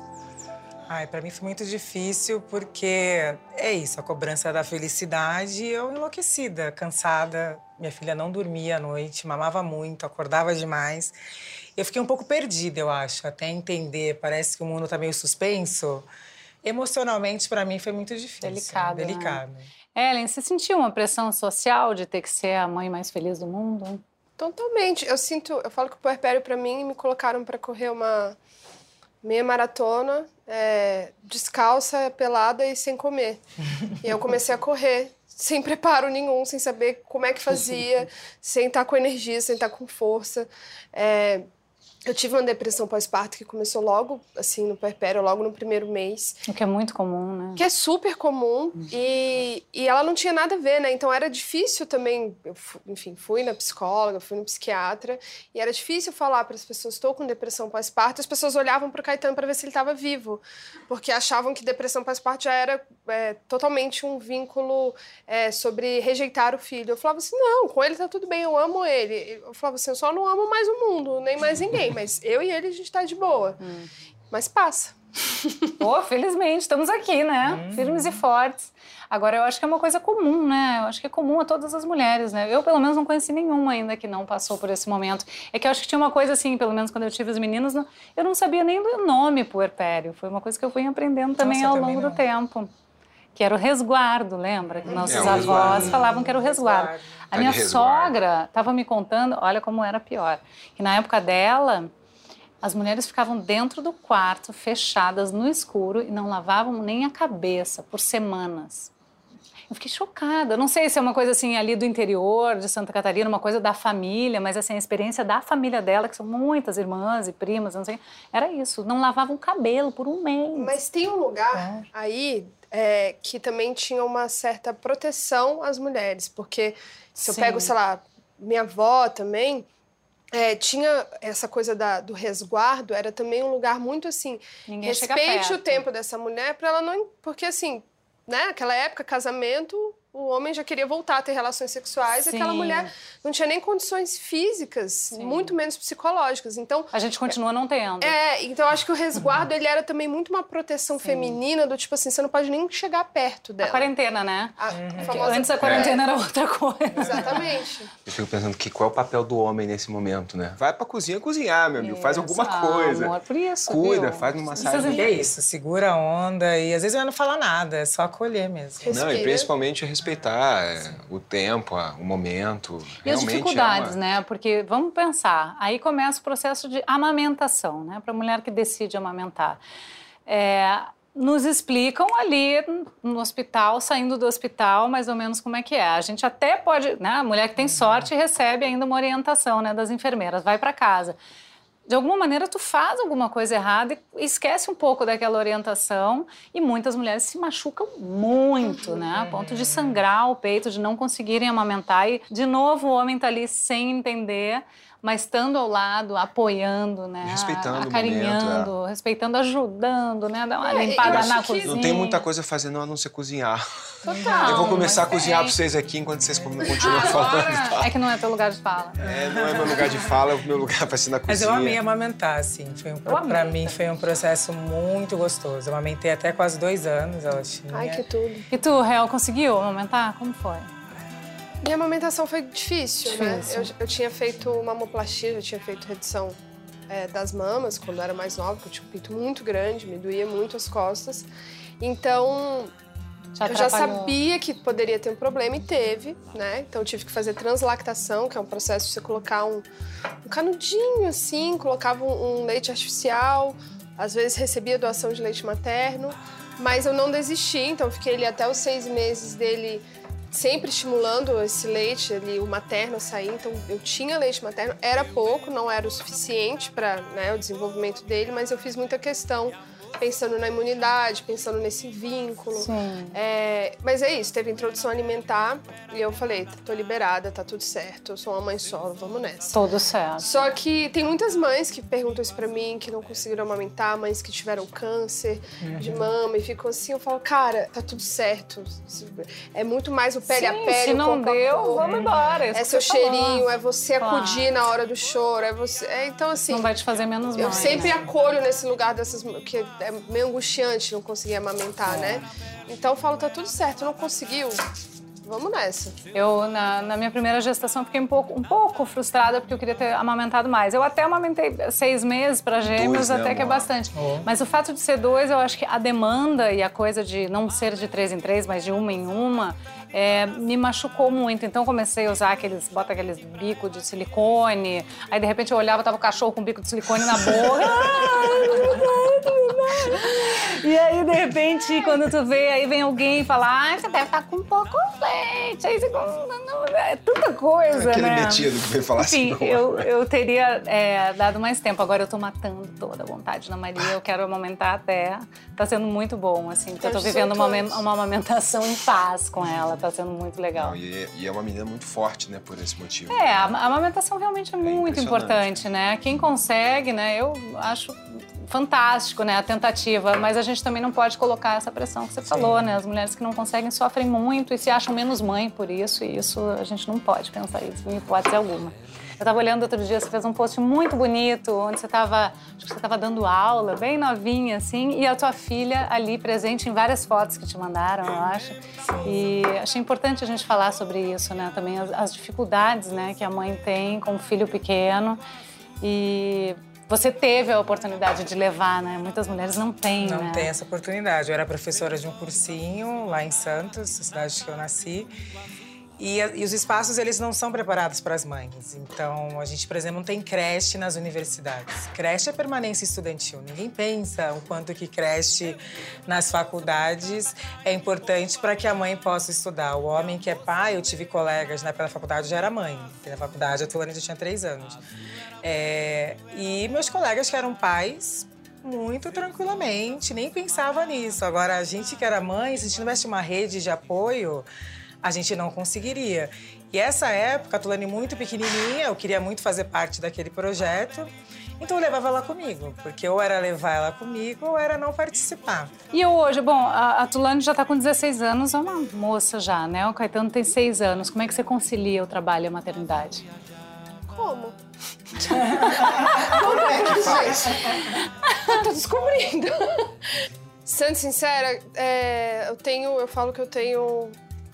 Ai, para mim foi muito difícil porque é isso, a cobrança da felicidade, eu enlouquecida, cansada. Minha filha não dormia à noite, mamava muito, acordava demais. Eu fiquei um pouco perdida, eu acho, até entender. Parece que o mundo tá meio suspenso. Emocionalmente, para mim, foi muito difícil. Delicado. Né? Delicado. Né? Ellen, você sentiu uma pressão social de ter que ser a mãe mais feliz do mundo? Totalmente. Eu sinto, eu falo que o puerpério para mim me colocaram para correr uma meia maratona, é, descalça, pelada e sem comer. e eu comecei a correr sem preparo nenhum, sem saber como é que fazia, sem estar com energia, sem estar com força. É, eu tive uma depressão pós-parto que começou logo, assim, no perpério, logo no primeiro mês. O que é muito comum, né? Que é super comum. E, e ela não tinha nada a ver, né? Então era difícil também. Eu, enfim, fui na psicóloga, fui no psiquiatra. E era difícil falar para as pessoas: estou com depressão pós-parto. As pessoas olhavam para o Caetano para ver se ele estava vivo. Porque achavam que depressão pós-parto já era é, totalmente um vínculo é, sobre rejeitar o filho. Eu falava assim: não, com ele tá tudo bem, eu amo ele. Eu falava assim: eu só não amo mais o mundo, nem mais ninguém mas eu e ele a gente tá de boa. Hum. Mas passa. Pô, felizmente, estamos aqui, né? Hum. Firmes e fortes. Agora, eu acho que é uma coisa comum, né? Eu acho que é comum a todas as mulheres, né? Eu, pelo menos, não conheci nenhuma ainda que não passou por esse momento. É que eu acho que tinha uma coisa assim, pelo menos quando eu tive os meninos, eu não sabia nem do nome puerpério. Foi uma coisa que eu fui aprendendo também Nossa, ao longo do tempo. Que era o resguardo, lembra? Que nossos é, avós resguardo. falavam que era o resguardo. resguardo. A minha sogra estava me contando, olha como era pior, que na época dela, as mulheres ficavam dentro do quarto, fechadas no escuro e não lavavam nem a cabeça por semanas. Eu fiquei chocada. Não sei se é uma coisa assim ali do interior de Santa Catarina, uma coisa da família, mas assim a experiência da família dela, que são muitas irmãs e primas, não sei, era isso. Não lavavam o cabelo por um mês. Mas tem um lugar é. aí é, que também tinha uma certa proteção às mulheres, porque se eu pego, sei lá, minha avó também, é, tinha essa coisa da, do resguardo, era também um lugar muito assim. Ninguém respeite o tempo dessa mulher para ela não. Porque assim, né, naquela época, casamento o homem já queria voltar a ter relações sexuais, Sim. aquela mulher não tinha nem condições físicas, Sim. muito menos psicológicas. Então a gente continua não tendo. É, então acho que o resguardo ele era também muito uma proteção Sim. feminina do tipo assim, você não pode nem chegar perto dela. A quarentena, né? A, uhum. a famosa... Antes a quarentena é. era outra coisa. Exatamente. Eu fico pensando que qual é o papel do homem nesse momento, né? Vai pra cozinha cozinhar, meu amigo, isso. faz alguma ah, coisa. Amor, por isso. Cuida, viu? faz uma massagem. É isso, segura a onda e às vezes eu não fala nada, é só acolher mesmo. Respira. Não, e principalmente respeitar. É o tempo, o momento. E as dificuldades, é uma... né? Porque vamos pensar, aí começa o processo de amamentação, né? Para a mulher que decide amamentar. É, nos explicam ali no hospital, saindo do hospital, mais ou menos como é que é. A gente até pode, né? A mulher que tem sorte recebe ainda uma orientação, né, das enfermeiras, vai para casa de alguma maneira tu faz alguma coisa errada e esquece um pouco daquela orientação e muitas mulheres se machucam muito, né? A ponto de sangrar o peito, de não conseguirem amamentar e de novo o homem tá ali sem entender mas estando ao lado, apoiando, né? Respeitando acarinhando, momento, é. respeitando, ajudando, né? Dar uma é, limpada na cozinha. Não tem muita coisa a fazer, não, a não ser cozinhar. Total. Eu vou começar a cozinhar para vocês aqui enquanto vocês continuam falando. Tá? É que não é teu lugar de fala. É, não é meu lugar de fala, é o meu lugar vai ser na cozinha. Mas eu amei amamentar, assim. Foi um, pra mim foi um processo muito gostoso. Eu amamentei até quase dois anos, ela tinha. Ai, que tudo. E tu, Real, conseguiu amamentar? Como foi? Minha amamentação foi difícil, né? difícil. né? Eu, eu, tinha feito mamoplastia, já tinha feito redução é, das mamas quando eu era mais nova, porque eu tinha um pinto muito grande, me doía muito as costas. Então, já eu já sabia que poderia ter um problema e teve, né? Então eu tive que fazer translactação, que é um processo de você colocar um, um canudinho assim, colocava um, um leite artificial, às vezes recebia doação de leite materno, mas eu não desisti, então fiquei ali até os seis meses dele sempre estimulando esse leite ali, o materno a sair. Então, eu tinha leite materno, era pouco, não era o suficiente para né, o desenvolvimento dele, mas eu fiz muita questão pensando na imunidade, pensando nesse vínculo. Sim. É, mas é isso, teve introdução alimentar e eu falei, tô liberada, tá tudo certo, eu sou uma mãe solo, vamos nessa. Tudo certo. Só que tem muitas mães que perguntam isso pra mim, que não conseguiram amamentar, mães que tiveram câncer Uhum. de mama e ficam assim, eu falo, cara, tá tudo certo. É muito mais o pele a Sim, pele, se não a deu, vamos embora, é É seu falou. cheirinho, é você Claro. acudir na hora do choro, é você. é, então, assim. Não vai te fazer menos Eu mãe, sempre né? acolho nesse lugar dessas. que é meio angustiante não conseguir amamentar, né? Então eu falo, tá tudo certo, não conseguiu? Vamos nessa. Eu, na, na minha primeira gestação, fiquei um pouco, um pouco frustrada porque eu queria ter amamentado mais. Eu até amamentei seis meses para gêmeos, Dois, né, até que é amor? bastante. Mas o fato de ser dois, eu acho que a demanda e a coisa de não ser de três em três, mas de uma em uma, é, me machucou muito. Então eu comecei a usar aqueles, bota aqueles bico de silicone. Aí de repente eu olhava, tava o cachorro com bico de silicone na boca. E aí, de repente, quando tu vê, aí vem alguém e fala, ah, você deve estar com pouco leite. Aí você... É tanta coisa, Aquele né? metido que veio falar Enfim, assim. eu, eu teria é, dado mais tempo. Agora eu tô matando toda a vontade na Maria. Eu quero amamentar até. Tá sendo muito bom, assim. Porque eu tô vivendo uma, 18 anos. uma amamentação em paz com ela. Tá sendo muito legal. Não, e, é- e é uma menina muito forte, né, por esse motivo. É, a a amamentação realmente é muito impressionante. importante, né? Quem consegue, né? Eu acho fantástico, né? A tentativa, mas a gente também não pode colocar essa pressão que você falou, né? As mulheres que não conseguem sofrem muito e se acham menos mãe por isso, e isso a gente não pode pensar isso em hipótese alguma. Eu tava olhando outro dia, você fez um post muito bonito, onde você tava, acho que você tava dando aula, bem novinha, assim, e a tua filha ali presente em várias fotos que te mandaram, eu acho. E achei importante a gente falar sobre isso, né? Também as, as dificuldades, né, que a mãe tem com um filho pequeno. E você teve a oportunidade de levar, né? Muitas mulheres não têm, Não né? tem essa oportunidade. Eu era professora de um cursinho lá em Santos, cidade que eu nasci. E, e os espaços, eles não são preparados para as mães. Então, a gente, por exemplo, não tem creche nas universidades. Creche é permanência estudantil. Ninguém pensa o quanto que creche nas faculdades é importante para que a mãe possa estudar. O homem que é pai, eu tive colegas na pela faculdade, já era mãe. Na faculdade, a Tulane já tinha três anos. É, e meus colegas que eram pais, muito tranquilamente, nem pensava nisso. Agora, a gente que era mãe, se a gente não tivesse uma rede de apoio, a gente não conseguiria. E essa época, a Tulane muito pequenininha, eu queria muito fazer parte daquele projeto. Então eu levava ela comigo, porque ou era levar ela comigo ou era não participar. E hoje, bom, a, a Tulane já está com 16 anos, é uma moça já, né? O Caetano tem 6 anos. Como é que você concilia o trabalho e a maternidade? Como? Como é que faz? Eu tô descobrindo. Sendo sincera, é, eu tenho, eu falo que eu tenho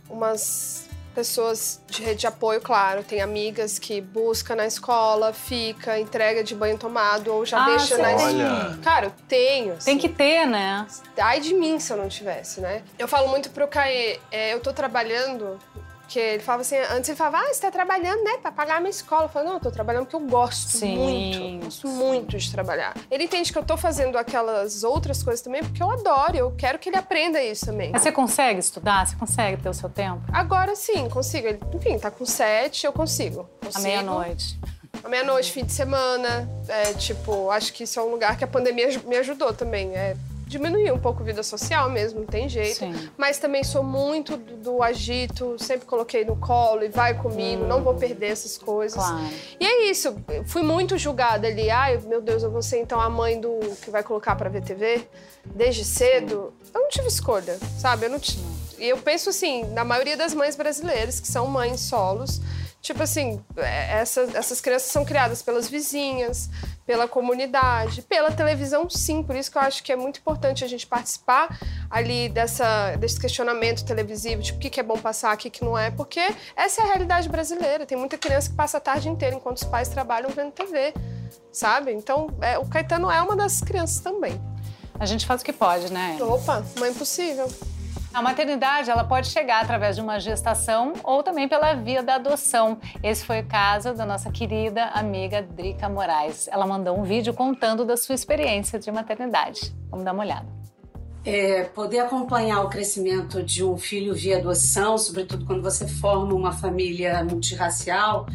umas pessoas de rede de apoio, claro. Tem amigas que busca na escola, fica, entrega de banho tomado ou já Ah, deixa na escola. Cara, eu tenho. Tem que ter, né? Ai de mim se eu não tivesse, né? Eu falo muito pro Caê, é, eu tô trabalhando, que ele falava assim, antes ele falava, ah, você tá trabalhando, né, pra pagar a minha escola. Eu falo, não, eu tô trabalhando porque eu gosto Sim. muito, gosto muito de trabalhar. Ele entende que eu tô fazendo aquelas outras coisas também porque eu adoro, eu quero que ele aprenda isso também. Mas você consegue estudar? Você consegue ter o seu tempo? Agora sim, consigo. Ele, enfim, tá com sete, eu consigo. À consigo. meia-noite. À meia-noite, fim de semana. É, tipo, acho que isso é um lugar que a pandemia me ajudou também. É diminuir um pouco a vida social mesmo, não tem jeito. Sim. Mas também sou muito do, do agito, sempre coloquei no colo e vai comigo, não vou perder essas coisas. Claro. E é isso, fui muito julgada ali. Ai, meu Deus, eu vou ser então a mãe do que vai colocar pra ver TV desde cedo. Eu não tive escolha, sabe? Eu não ti- E eu penso assim, na maioria das mães brasileiras que são mães solos, tipo assim, é, essas, essas crianças são criadas pelas vizinhas, pela comunidade, pela televisão, sim. Por isso que eu acho que é muito importante a gente participar ali dessa, desse questionamento televisivo, tipo, o que, que é bom passar, o que, que não é, porque essa é a realidade brasileira. Tem muita criança que passa a tarde inteira enquanto os pais trabalham vendo TV, sabe? Então, é, o Caetano é uma das crianças também. A gente faz o que pode, né? Opa, mãe possível. A maternidade ela pode chegar através de uma gestação ou também pela via da adoção. Esse foi o caso da nossa querida amiga Drica Moraes. Ela mandou um vídeo contando da sua experiência de maternidade. Vamos dar uma olhada. É, poder acompanhar o crescimento de um filho via adoção, sobretudo quando você forma uma família multirracial,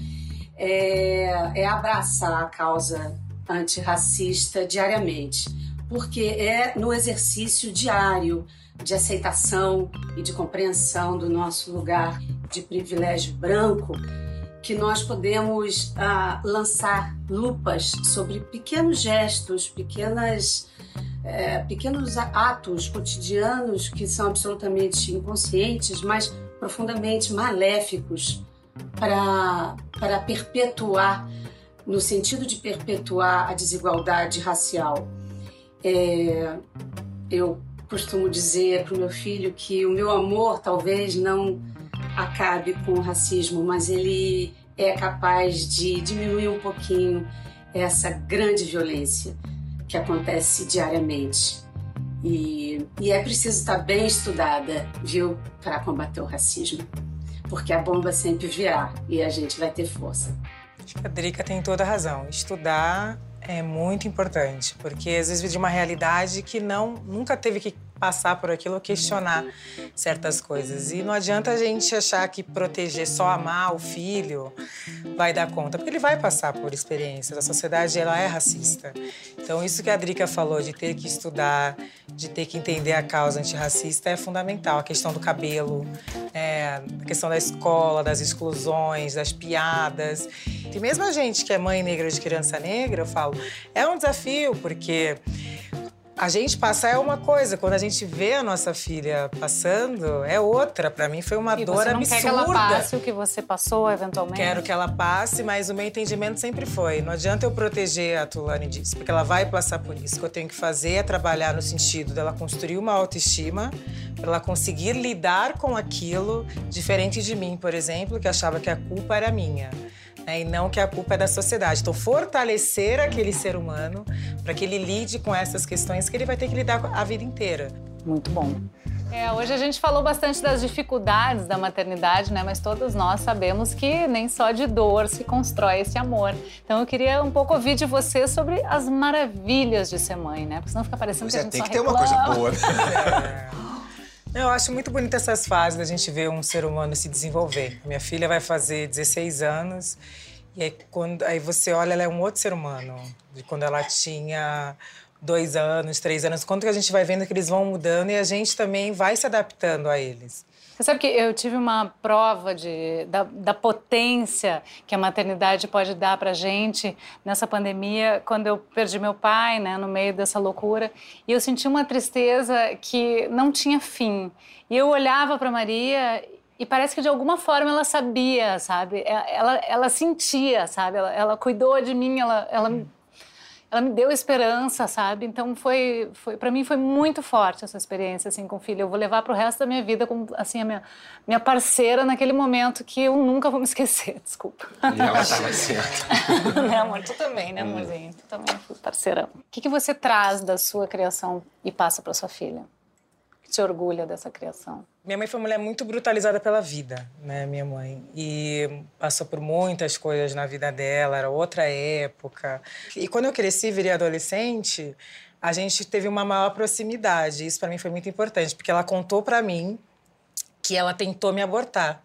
é, é abraçar a causa antirracista diariamente, porque é no exercício diário de aceitação e de compreensão do nosso lugar de privilégio branco que nós podemos ah, lançar lupas sobre pequenos gestos, pequenas, é, pequenos atos cotidianos que são absolutamente inconscientes, mas profundamente maléficos para, para perpetuar, no sentido de perpetuar a desigualdade racial. É, eu costumo dizer para o meu filho que o meu amor talvez não acabe com o racismo, mas ele é capaz de diminuir um pouquinho essa grande violência que acontece diariamente. E, e é preciso estar bem estudada, viu, para combater o racismo. Porque a bomba sempre virá e a gente vai ter força. Acho que a Drica tem toda a razão. Estudar é muito importante, porque às vezes de uma realidade que não nunca teve que passar por aquilo, questionar certas coisas. E não adianta a gente achar que proteger só amar o filho vai dar conta, porque ele vai passar por experiências. A sociedade ela é racista. Então isso que a Drica falou de ter que estudar, de ter que entender a causa antirracista é fundamental. A questão do cabelo, é, a questão da escola, das exclusões, das piadas. E mesmo a gente que é mãe negra de criança negra, eu falo, é um desafio porque a gente passar é uma coisa, quando a gente vê a nossa filha passando, é outra. Para mim foi uma e dor você não absurda. Quer que ela passe o que você passou, eventualmente? Quero que ela passe, mas o meu entendimento sempre foi: não adianta eu proteger a Tulane disso, porque ela vai passar por isso. O que eu tenho que fazer é trabalhar no sentido dela construir uma autoestima, para ela conseguir lidar com aquilo, diferente de mim, por exemplo, que achava que a culpa era minha né, e não que a culpa é da sociedade. Então, fortalecer aquele ser humano para que ele lide com essas questões que ele vai ter que lidar a vida inteira. Muito bom. É, hoje a gente falou bastante das dificuldades da maternidade, né? Mas todos nós sabemos que nem só de dor se constrói esse amor. Então eu queria um pouco ouvir de você sobre as maravilhas de ser mãe, né? Porque senão fica parecendo pois que é, a gente tem só que ter reclama. uma coisa boa. É. Eu acho muito bonita essas fases da gente ver um ser humano se desenvolver. Minha filha vai fazer 16 anos e aí, quando, aí você olha, ela é um outro ser humano. De quando ela tinha dois anos, três anos. Quando que a gente vai vendo que eles vão mudando e a gente também vai se adaptando a eles. Você sabe que eu tive uma prova de, da, da potência que a maternidade pode dar pra gente nessa pandemia, quando eu perdi meu pai, né, no meio dessa loucura, e eu senti uma tristeza que não tinha fim. E eu olhava para Maria e parece que de alguma forma ela sabia, sabe? Ela, ela sentia, sabe? Ela, ela cuidou de mim, ela, ela, ela me deu esperança, sabe? Então foi, foi para mim foi muito forte essa experiência assim com o filho. Eu vou levar para o resto da minha vida como assim a minha, minha parceira naquele momento que eu nunca vou me esquecer. Desculpa. E ela estava certa. né, amor? Tu também, né, amorzinho? Tu também fui parceirão. O que, que você traz da sua criação e passa para sua filha? Que te orgulha dessa criação? Minha mãe foi uma mulher muito brutalizada pela vida, né, minha mãe. E passou por muitas coisas na vida dela, era outra época. E quando eu cresci, virei adolescente, a gente teve uma maior proximidade. Isso para mim foi muito importante, porque ela contou para mim que ela tentou me abortar.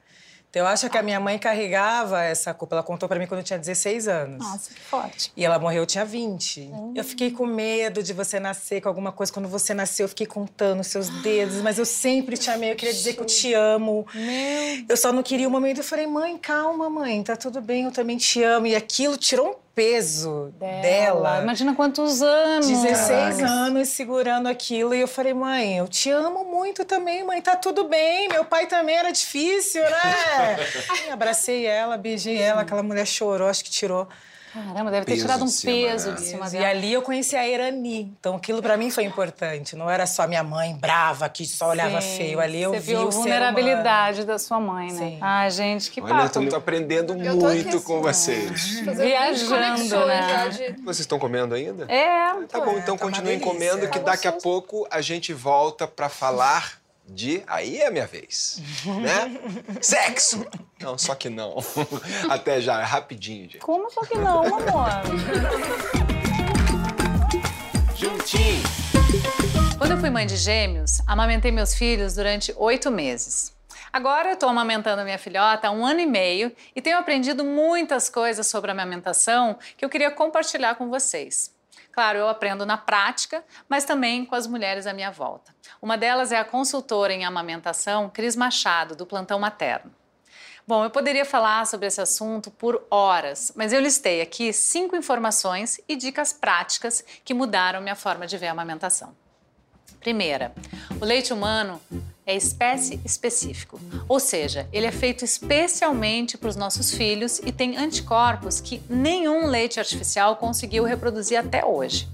Então, eu acho que a minha mãe carregava essa culpa. Ela contou para mim quando eu tinha 16 anos. Nossa, que forte. E ela morreu, eu tinha 20. Eu fiquei com medo de você nascer com alguma coisa. Quando você nasceu, eu fiquei contando os seus dedos. Mas eu sempre te amei. Eu queria dizer que eu te amo. Meu... Eu só não queria o momento. Eu falei, mãe, calma, mãe. Tá tudo bem, eu também te amo. E aquilo tirou um peso dela. dela. Imagina quantos anos. 16 Caraca. anos segurando aquilo. E eu falei, mãe, eu te amo muito também, mãe. Tá tudo bem. Meu pai também era difícil, né? Aí, abracei ela, beijei ela. Aquela mulher chorou, acho que tirou. Caramba, deve ter Peso tirado um de cima, peso né? de cima E dela. ali eu conheci a Irani. Então aquilo pra mim foi importante. Não era só minha mãe brava que só olhava Sim, feio. Ali eu Você vi viu a vulnerabilidade da sua mãe, né? Sim. Ai, gente, que Olha, eu papo. tô aprendendo Eu tô aqui muito assim, com vocês. Viajando, né? de- Vocês estão comendo ainda? É, Tá bom, então tá continuem comendo que daqui a pouco a gente volta pra falar de. Aí é a minha vez, né? Sexo! Não, só que não. Até já, é rapidinho, gente. como só que não, amor? Juntinho. Quando eu fui mãe de gêmeos, amamentei meus filhos durante oito meses. Agora eu estou amamentando minha filhota há um ano e meio e tenho aprendido muitas coisas sobre a amamentação que eu queria compartilhar com vocês. Claro, eu aprendo na prática, mas também com as mulheres à minha volta. Uma delas é a consultora em amamentação, Cris Machado, do Plantão Materno. Bom, eu poderia falar sobre esse assunto por horas, mas eu listei aqui cinco informações e dicas práticas que mudaram minha forma de ver a amamentação. Primeira, o leite humano é espécie específico, ou seja, ele é feito especialmente para os nossos filhos e tem anticorpos que nenhum leite artificial conseguiu reproduzir até hoje.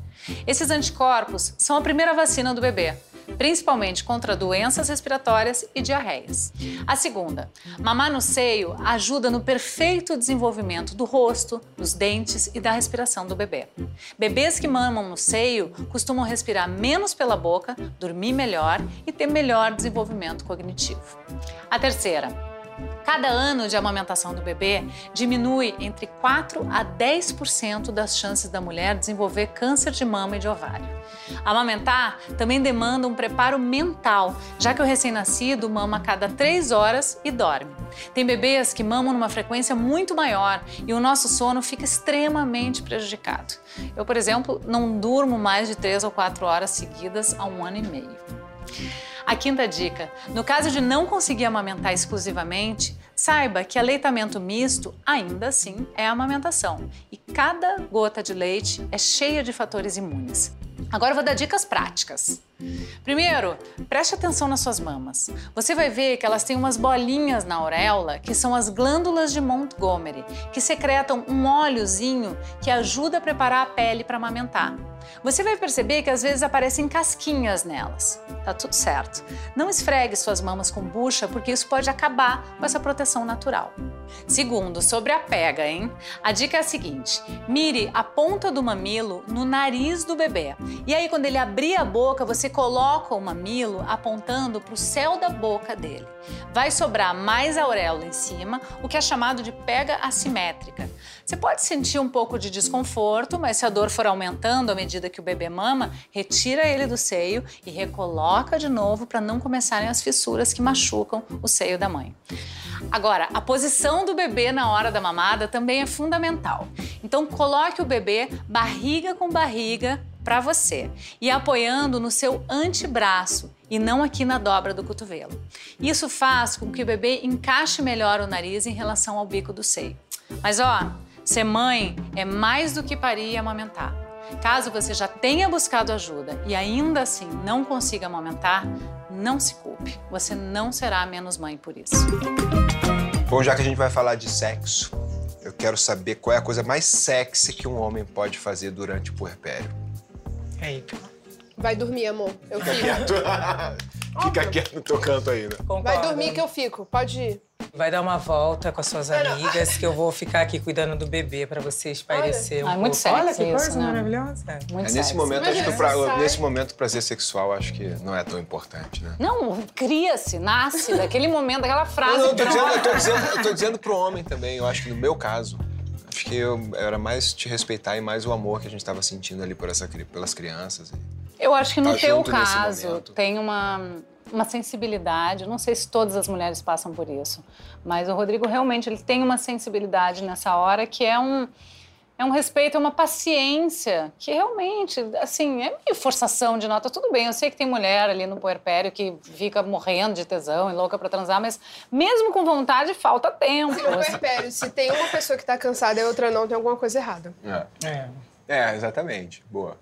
Esses anticorpos são a primeira vacina do bebê principalmente contra doenças respiratórias e diarreias. A segunda, mamar no seio ajuda no perfeito desenvolvimento do rosto, dos dentes e da respiração do bebê. Bebês que mamam no seio costumam respirar menos pela boca, dormir melhor e ter melhor desenvolvimento cognitivo. A terceira, Cada ano de amamentação do bebê diminui entre 4 a 10% das chances da mulher desenvolver câncer de mama e de ovário. Amamentar também demanda um preparo mental, já que o recém-nascido mama a cada 3 horas e dorme. Tem bebês que mamam numa frequência muito maior e o nosso sono fica extremamente prejudicado. Eu, por exemplo, não durmo mais de 3 ou 4 horas seguidas há um ano e meio. A quinta dica: no caso de não conseguir amamentar exclusivamente, saiba que aleitamento misto ainda assim é amamentação e cada gota de leite é cheia de fatores imunes. Agora eu vou dar dicas práticas. Primeiro, preste atenção nas suas mamas. Você vai ver que elas têm umas bolinhas na auréola, que são as glândulas de Montgomery, que secretam um óleozinho que ajuda a preparar a pele para amamentar. Você vai perceber que às vezes aparecem casquinhas nelas. Tá tudo certo. Não esfregue suas mamas com bucha, porque isso pode acabar com essa proteção natural. Segundo, sobre a pega, hein? A dica é a seguinte: mire a ponta do mamilo no nariz do bebê. E aí, quando ele abrir a boca, você coloca o mamilo apontando para o céu da boca dele. Vai sobrar mais auréola em cima, o que é chamado de pega assimétrica. Você pode sentir um pouco de desconforto, mas se a dor for aumentando à medida que o bebê mama, retira ele do seio e recoloca de novo para não começarem as fissuras que machucam o seio da mãe. Agora, a posição do bebê na hora da mamada também é fundamental. Então, coloque o bebê barriga com barriga para você e apoiando no seu antebraço e não aqui na dobra do cotovelo. Isso faz com que o bebê encaixe melhor o nariz em relação ao bico do seio. Mas ó, ser mãe é mais do que parir e amamentar. Caso você já tenha buscado ajuda e ainda assim não consiga amamentar, não se culpe. Você não será menos mãe por isso. Bom, já que a gente vai falar de sexo, eu quero saber qual é a coisa mais sexy que um homem pode fazer durante o puerpério. Vai dormir, amor. Eu Fica fico. quieto. Fica quieto no teu canto ainda. Vai dormir que eu fico. Pode ir. Vai dar uma volta com as suas amigas, que eu vou ficar aqui cuidando do bebê pra você espairecer um Ai, muito pouco. Olha que isso, coisa né? maravilhosa. Muito É, nesse sexy. momento, acho que pra- nesse momento o prazer sexual acho que não é tão importante, né? Não, cria-se, nasce daquele momento, daquela frase. Não, não, eu tô, dizendo, eu, tô dizendo, eu tô dizendo pro homem também. Eu acho que no meu caso, acho que eu, era mais te respeitar e mais o amor que a gente estava sentindo ali por essa, pelas crianças. Eu acho que no Tá teu caso tem uma, uma sensibilidade. Não sei se todas as mulheres passam por isso, mas o Rodrigo realmente ele tem uma sensibilidade nessa hora que é um é um respeito, é uma paciência que realmente, assim, é meio forçação de nota. Tudo bem, eu sei que tem mulher ali no puerpério que fica morrendo de tesão e louca pra transar, mas mesmo com vontade falta tempo. Se no puerpério, se tem uma pessoa que tá cansada e a outra não, tem alguma coisa errada. É, É. é exatamente. Boa.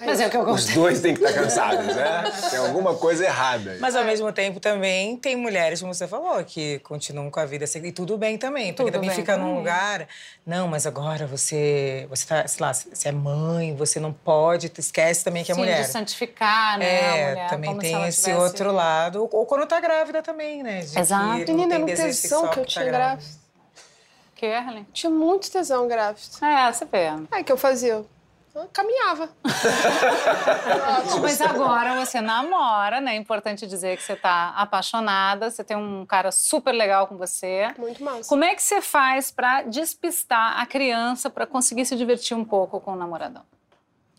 Mas é o que eu Os gosto. dois têm que estar cansados, né? Tem alguma coisa errada. aí. Mas ao mesmo tempo também tem mulheres, como você falou, que continuam com a vida assim, e tudo bem também, porque Tudo também bem fica num também. lugar, não, mas agora você, você tá, sei lá, você é mãe, você não pode, esquece também que é Sim, mulher. de santificar, né, É, a mulher, também como se tem ela esse tivesse- outro lado, ou quando tá grávida também, né? de que Exato. não Menina, tem no desejo tesão que eu tá tinha grávida. grávida. Que, Erlen? Tinha muito tesão grávida. É, você vê. Aí, o que eu fazia? Caminhava. Mas agora você namora, né? É importante dizer que você tá apaixonada, você tem um cara super legal com você. Muito massa. Como é que você faz pra despistar a criança pra conseguir se divertir um pouco com o namoradão?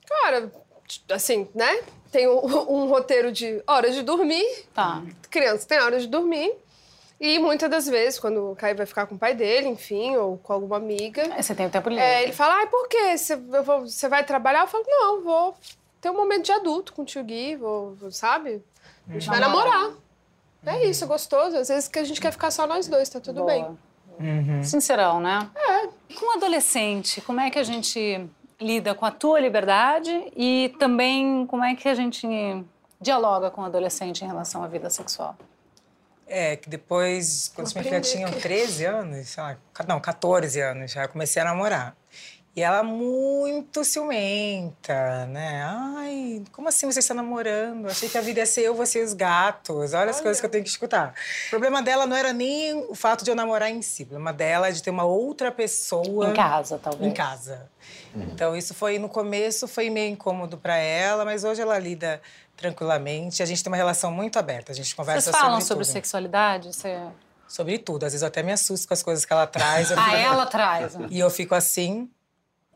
Cara, assim, né? Tem um, um roteiro de horas de dormir. Tá. Criança tem horas de dormir. E muitas das vezes, quando o Caio vai ficar com o pai dele, enfim, ou com alguma amiga. Aí você tem o tempo livre. É, ele fala, ai, por quê? Você, eu vou- você vai trabalhar? Eu falo, não, vou ter um momento de adulto com o tio Gui, vou, vou- sabe? A gente vai namorar. É isso, é gostoso. Às vezes que a gente quer ficar só nós dois, tá tudo Boa. bem. Sincerão, né? É. E com adolescente, como é que a gente lida com a tua liberdade e também como é que a gente dialoga com o adolescente em relação à vida sexual? É, que depois, quando minha filha tinha que- 13 anos, sei lá, não, 14 anos, já comecei a namorar. E ela muito ciumenta, né? Ai, como assim você está namorando? Achei que a vida ia ser eu, você e os gatos. Olha as coisas que eu tenho que escutar. O problema dela não era nem o fato de eu namorar em si. O problema dela é de ter uma outra pessoa... Em casa, talvez. Em casa. Então, isso foi, no começo, foi meio incômodo para ela, mas hoje ela lida tranquilamente. A gente tem uma relação muito aberta. A gente conversa Vocês falam sobre sobre tudo. sexualidade? Você... Sobre tudo. Às vezes eu até me assusto com as coisas que ela traz. Ah, ela traz. né? E eu fico assim.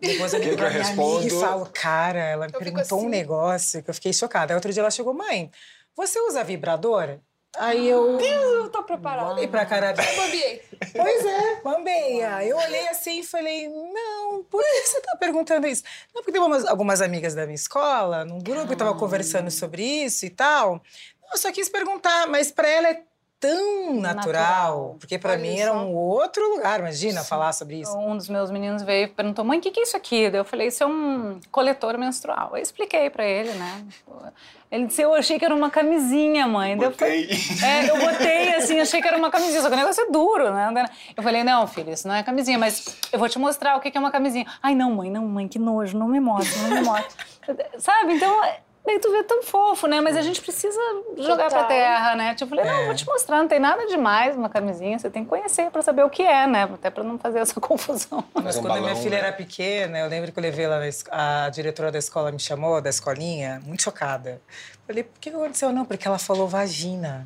Depois eu ligo pra minha respondo? amiga e falo, cara, ela me Eu perguntou um assim. negócio que eu fiquei chocada. Aí outro dia ela chegou, mãe, você usa vibrador? Aí eu. Eu tô preparada. Olhei pra cara dela. Bambiei. Pois é, bambeia. Eu olhei assim e falei, não, por que você tá perguntando isso? Não, porque tem umas- algumas amigas da minha escola, num grupo, que tava conversando sobre isso e tal. Eu só quis perguntar, mas pra ela é tão natural, Natural. porque pra Olha mim era um outro lugar, imagina, falar sobre isso. Um dos meus meninos veio e perguntou: mãe, o que, que é isso aqui? Daí eu falei: isso é um coletor menstrual. Eu expliquei pra ele, né? Ele disse: eu achei que era uma camisinha, mãe. Daí eu falei- É, eu botei assim, achei que era uma camisinha, só que o negócio é duro, né? Eu falei: não, filho, isso não é camisinha, mas eu vou te mostrar o que que é uma camisinha. Ai, não, mãe, não, mãe, que nojo, não me mostra, não me mostra. Sabe? Então. Daí tu vê tão fofo, né? Mas a gente precisa jogar pra Total. terra, né? Tipo, eu falei, não, vou te mostrar, não tem nada demais uma camisinha, você tem que conhecer pra saber o que é, né? Até pra não fazer essa confusão. Mas um quando a minha filha né? era pequena, eu lembro que eu levei ela na es- a diretora da escola me chamou, da escolinha, muito chocada. Falei, por que aconteceu? Não, porque ela falou vagina.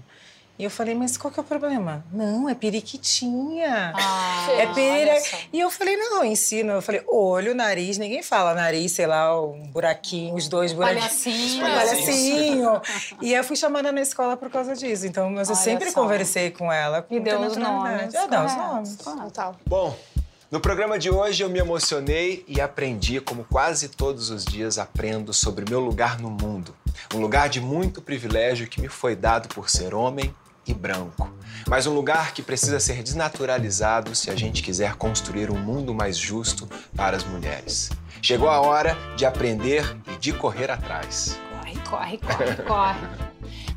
E eu falei, mas qual que é o problema? Não, é periquitinha. Ah, é só. E eu falei, não, eu ensino. Eu falei, olho, nariz, ninguém fala nariz, sei lá, um buraquinho, os dois buraquinhos. Palhacinho. Palhacinho. e eu fui chamada na escola por causa disso. Então, mas eu Olha sempre só. conversei com ela. Com E deu os nomes. Já deu os correto, nomes. Total. Bom, no programa de hoje eu me emocionei e aprendi, como quase todos os dias aprendo, sobre meu lugar no mundo. Um lugar de muito privilégio que me foi dado por ser homem e branco. Mas um lugar que precisa ser desnaturalizado se a gente quiser construir um mundo mais justo para as mulheres. Chegou a hora de aprender e de correr atrás. Corre, corre, corre, corre.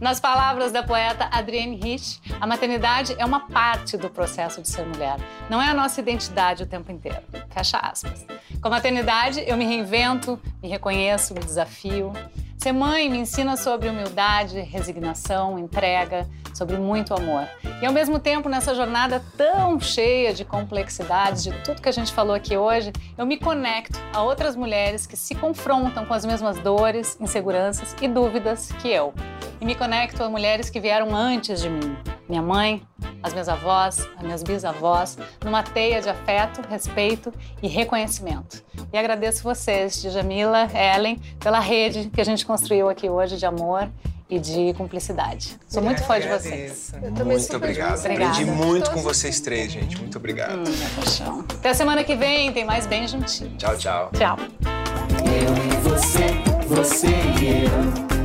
Nas palavras da poeta Adrienne Rich, a maternidade é uma parte do processo de ser mulher. Não é a nossa identidade o tempo inteiro. Fecha aspas. Com a maternidade, eu me reinvento, me reconheço, me desafio. Ser mãe me ensina sobre humildade, resignação, entrega, sobre muito amor. E ao mesmo tempo, nessa jornada tão cheia de complexidades, de tudo que a gente falou aqui hoje, eu me conecto a outras mulheres que se confrontam com as mesmas dores, inseguranças e dúvidas que eu. E me conecto a mulheres que vieram antes de mim. Minha mãe, as minhas avós, as minhas bisavós, numa teia de afeto, respeito e reconhecimento. E agradeço vocês, Djamila, Ellen, pela rede que a gente construiu aqui hoje de amor e de cumplicidade. Sou muito fã de vocês. Eu também Muito sou obrigado. feliz. Aprendi Obrigada. muito com vocês três, gente. Muito obrigado. Hum, minha paixão. Até a semana que vem, tem mais Bem Juntinho. Tchau, tchau. Tchau. Eu e você, você e eu.